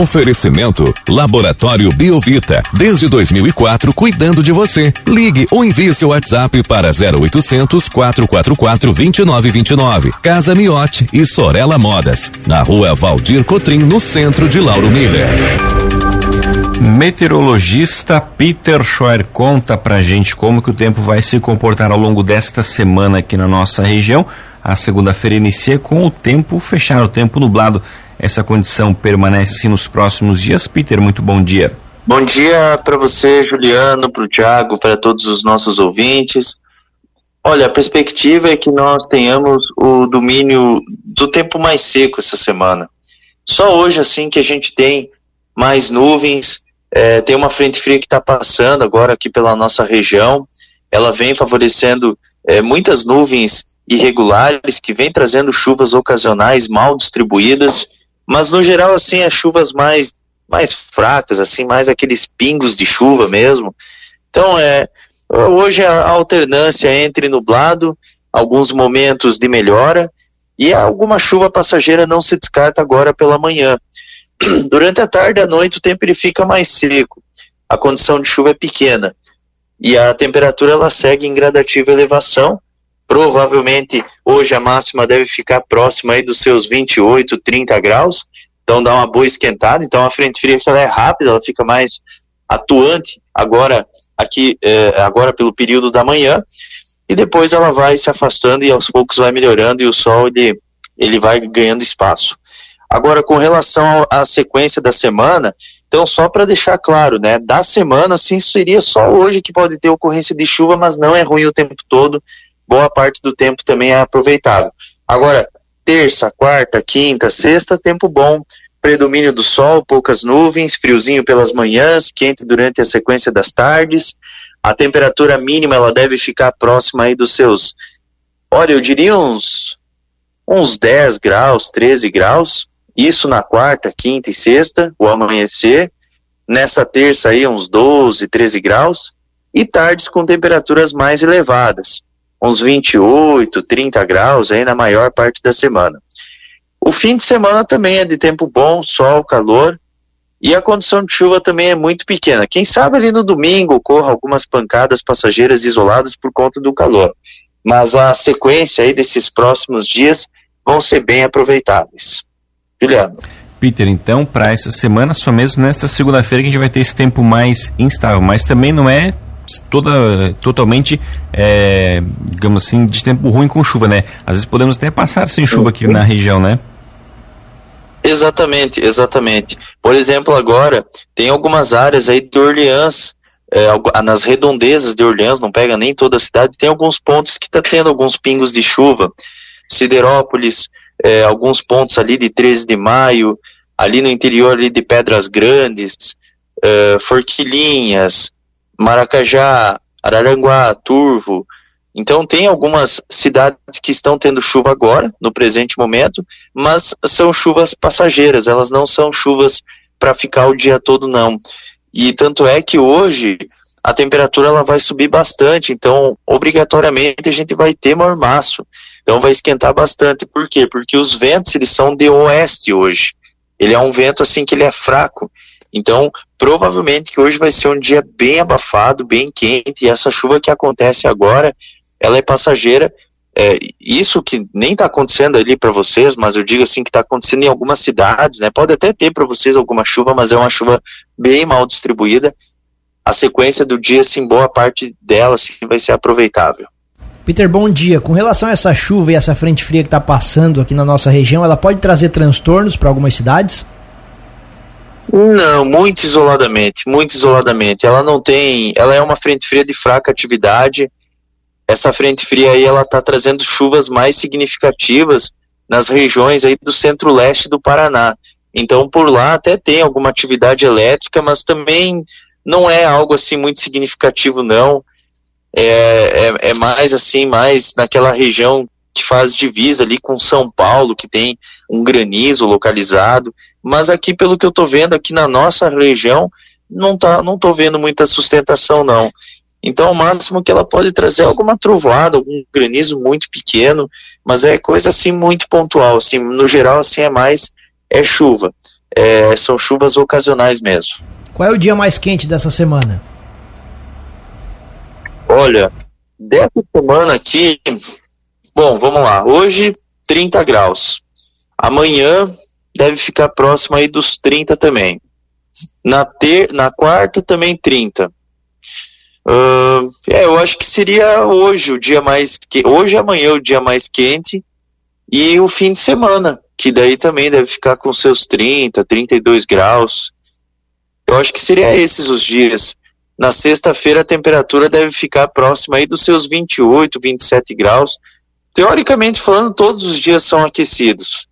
Oferecimento Laboratório Biovita. Desde 2004, cuidando de você. Ligue ou envie seu WhatsApp para 0800 444 2929. Casa Miote e Sorella Modas. Na rua Valdir Cotrim, no centro de Lauro Miller. Meteorologista Peter Schoer conta pra gente como que o tempo vai se comportar ao longo desta semana aqui na nossa região. A segunda-feira inicia com o tempo fechado, o tempo nublado. Essa condição permanece nos próximos dias. Peter, muito bom dia. Bom dia para você, Juliano, para o Thiago, para todos os nossos ouvintes. Olha, a perspectiva é que nós tenhamos o domínio do tempo mais seco essa semana. Só hoje, assim, que a gente tem mais nuvens, é, tem uma frente fria que está passando agora aqui pela nossa região. Ela vem favorecendo é, muitas nuvens irregulares que vem trazendo chuvas ocasionais mal distribuídas mas no geral assim as chuvas mais mais fracas, assim, mais aqueles pingos de chuva mesmo. Então é hoje a alternância entre nublado, alguns momentos de melhora e alguma chuva passageira não se descarta agora pela manhã. Durante a tarde e a noite o tempo ele fica mais seco. A condição de chuva é pequena e a temperatura ela segue em gradativa elevação Provavelmente hoje a máxima deve ficar próxima aí dos seus 28, 30 graus. Então dá uma boa esquentada. Então a frente fria ela é rápida, ela fica mais atuante agora aqui é, agora pelo período da manhã e depois ela vai se afastando e aos poucos vai melhorando e o sol ele, ele vai ganhando espaço. Agora com relação à sequência da semana, então só para deixar claro, né, da semana sim seria só hoje que pode ter ocorrência de chuva, mas não é ruim o tempo todo boa parte do tempo também é aproveitável. Agora, terça, quarta, quinta, sexta, tempo bom, predomínio do sol, poucas nuvens, friozinho pelas manhãs, quente durante a sequência das tardes. A temperatura mínima ela deve ficar próxima aí dos seus, olha, eu diria uns uns 10 graus, 13 graus. Isso na quarta, quinta e sexta, o amanhecer. Nessa terça aí uns 12, 13 graus e tardes com temperaturas mais elevadas uns 28, 30 graus aí na maior parte da semana. O fim de semana também é de tempo bom, sol, calor, e a condição de chuva também é muito pequena. Quem sabe ali no domingo ocorra algumas pancadas passageiras isoladas por conta do calor. Mas a sequência aí desses próximos dias vão ser bem aproveitáveis. Juliano. Peter, então, para essa semana, só mesmo nesta segunda-feira que a gente vai ter esse tempo mais instável, mas também não é toda totalmente, é, digamos assim, de tempo ruim com chuva, né? Às vezes podemos até passar sem chuva aqui na região, né? Exatamente, exatamente. Por exemplo, agora tem algumas áreas aí de Orleans, é, nas redondezas de Orleans, não pega nem toda a cidade, tem alguns pontos que está tendo alguns pingos de chuva. Siderópolis, é, alguns pontos ali de 13 de maio, ali no interior ali de Pedras Grandes, é, Forquilinhas, Maracajá, Araranguá, Turvo. Então tem algumas cidades que estão tendo chuva agora, no presente momento, mas são chuvas passageiras, elas não são chuvas para ficar o dia todo não. E tanto é que hoje a temperatura ela vai subir bastante, então obrigatoriamente a gente vai ter mormaço. Então vai esquentar bastante. Por quê? Porque os ventos eles são de oeste hoje. Ele é um vento assim que ele é fraco. Então, provavelmente que hoje vai ser um dia bem abafado, bem quente, e essa chuva que acontece agora, ela é passageira. É, isso que nem está acontecendo ali para vocês, mas eu digo assim que está acontecendo em algumas cidades, né? Pode até ter para vocês alguma chuva, mas é uma chuva bem mal distribuída. A sequência do dia, assim, boa parte dela assim, vai ser aproveitável. Peter, bom dia. Com relação a essa chuva e essa frente fria que está passando aqui na nossa região, ela pode trazer transtornos para algumas cidades? Não, muito isoladamente, muito isoladamente. Ela não tem, ela é uma frente fria de fraca atividade. Essa frente fria aí ela está trazendo chuvas mais significativas nas regiões aí do centro-leste do Paraná. Então por lá até tem alguma atividade elétrica, mas também não é algo assim muito significativo não. É, é, é mais assim, mais naquela região que faz divisa ali com São Paulo, que tem um granizo localizado, mas aqui pelo que eu estou vendo aqui na nossa região, não tá, não tô vendo muita sustentação não. Então o máximo que ela pode trazer é alguma trovoada, algum granizo muito pequeno, mas é coisa assim muito pontual, assim, no geral assim é mais é chuva. é, são chuvas ocasionais mesmo. Qual é o dia mais quente dessa semana? Olha, dessa semana aqui, bom, vamos lá. Hoje 30 graus. Amanhã deve ficar próximo aí dos 30 também. Na, ter, na quarta também 30. Uh, é, eu acho que seria hoje o dia mais que hoje amanhã o dia mais quente e o fim de semana, que daí também deve ficar com seus 30, 32 graus. Eu acho que seria esses os dias. Na sexta-feira a temperatura deve ficar próxima aí dos seus 28, 27 graus. Teoricamente falando, todos os dias são aquecidos.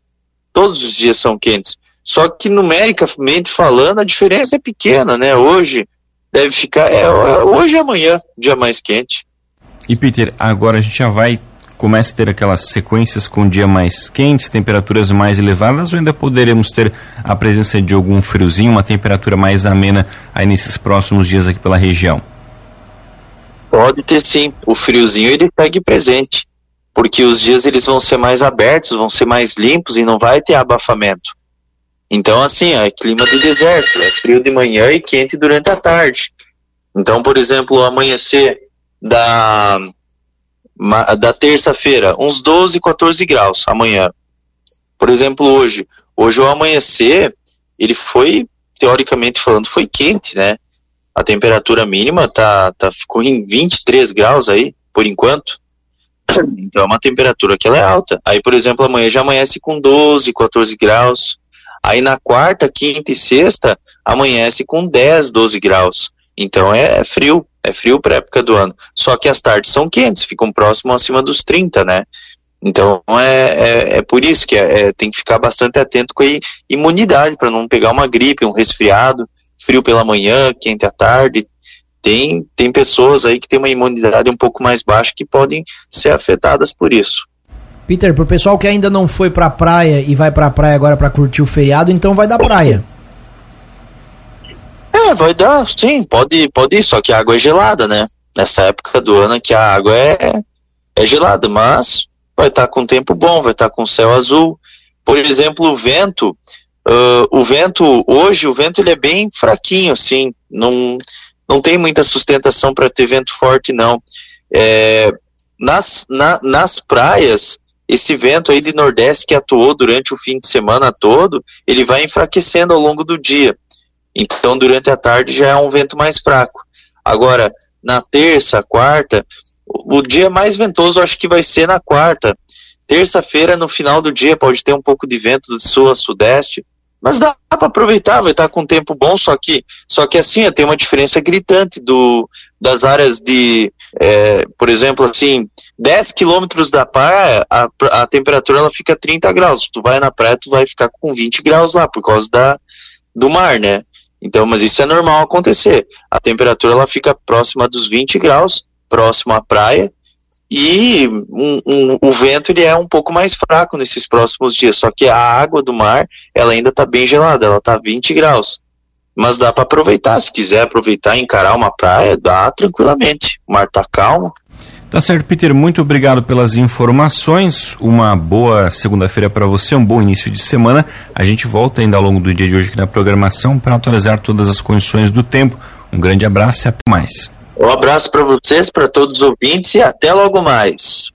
Todos os dias são quentes. Só que numericamente falando, a diferença é pequena, né? Hoje deve ficar é, hoje e amanhã, dia mais quente. E Peter, agora a gente já vai começa a ter aquelas sequências com dia mais quentes, temperaturas mais elevadas, ou ainda poderemos ter a presença de algum friozinho, uma temperatura mais amena aí nesses próximos dias aqui pela região? Pode ter sim. O friozinho ele segue presente, porque os dias eles vão ser mais abertos, vão ser mais limpos e não vai ter abafamento. Então, assim, é clima de deserto, é frio de manhã e quente durante a tarde. Então, por exemplo, o amanhecer da, da terça-feira, uns 12, 14 graus amanhã. Por exemplo, hoje. Hoje o amanhecer, ele foi, teoricamente falando, foi quente, né? A temperatura mínima tá, tá, ficou em 23 graus aí, por enquanto. Então é uma temperatura que ela é alta. Aí, por exemplo, amanhã já amanhece com 12, 14 graus. Aí na quarta, quinta e sexta, amanhece com 10, 12 graus. Então é, é frio, é frio para época do ano. Só que as tardes são quentes, ficam próximo acima dos 30, né? Então é, é, é por isso que é, é, tem que ficar bastante atento com a imunidade para não pegar uma gripe, um resfriado, frio pela manhã, quente à tarde. Tem, tem pessoas aí que têm uma imunidade um pouco mais baixa que podem ser afetadas por isso. Peter, pro pessoal que ainda não foi pra praia e vai pra praia agora para curtir o feriado, então vai da praia. É, vai dar, sim, pode, pode ir, só que a água é gelada, né? Nessa época do ano que a água é, é gelada, mas vai estar tá com tempo bom, vai estar tá com céu azul. Por exemplo, o vento, uh, o vento, hoje o vento ele é bem fraquinho, assim, não, não tem muita sustentação para ter vento forte, não. É, nas, na, nas praias, esse vento aí de nordeste que atuou durante o fim de semana todo, ele vai enfraquecendo ao longo do dia. Então, durante a tarde já é um vento mais fraco. Agora, na terça, quarta, o dia mais ventoso acho que vai ser na quarta. Terça-feira, no final do dia, pode ter um pouco de vento do sul a sudeste, mas dá para aproveitar, vai estar com tempo bom, só que, só que assim, tem uma diferença gritante do, das áreas de, é, por exemplo, assim, 10 quilômetros da praia, a, a temperatura ela fica 30 graus. Tu vai na praia, tu vai ficar com 20 graus lá, por causa da, do mar, né? Então, mas isso é normal acontecer. A temperatura ela fica próxima dos 20 graus, próximo à praia, e um, um, o vento ele é um pouco mais fraco nesses próximos dias. Só que a água do mar ela ainda está bem gelada, ela está 20 graus. Mas dá para aproveitar, se quiser aproveitar e encarar uma praia, dá tranquilamente. O mar está calmo. Tá certo, Peter. Muito obrigado pelas informações. Uma boa segunda-feira para você, um bom início de semana. A gente volta ainda ao longo do dia de hoje aqui na programação para atualizar todas as condições do tempo. Um grande abraço e até mais. Um abraço para vocês, para todos os ouvintes e até logo mais.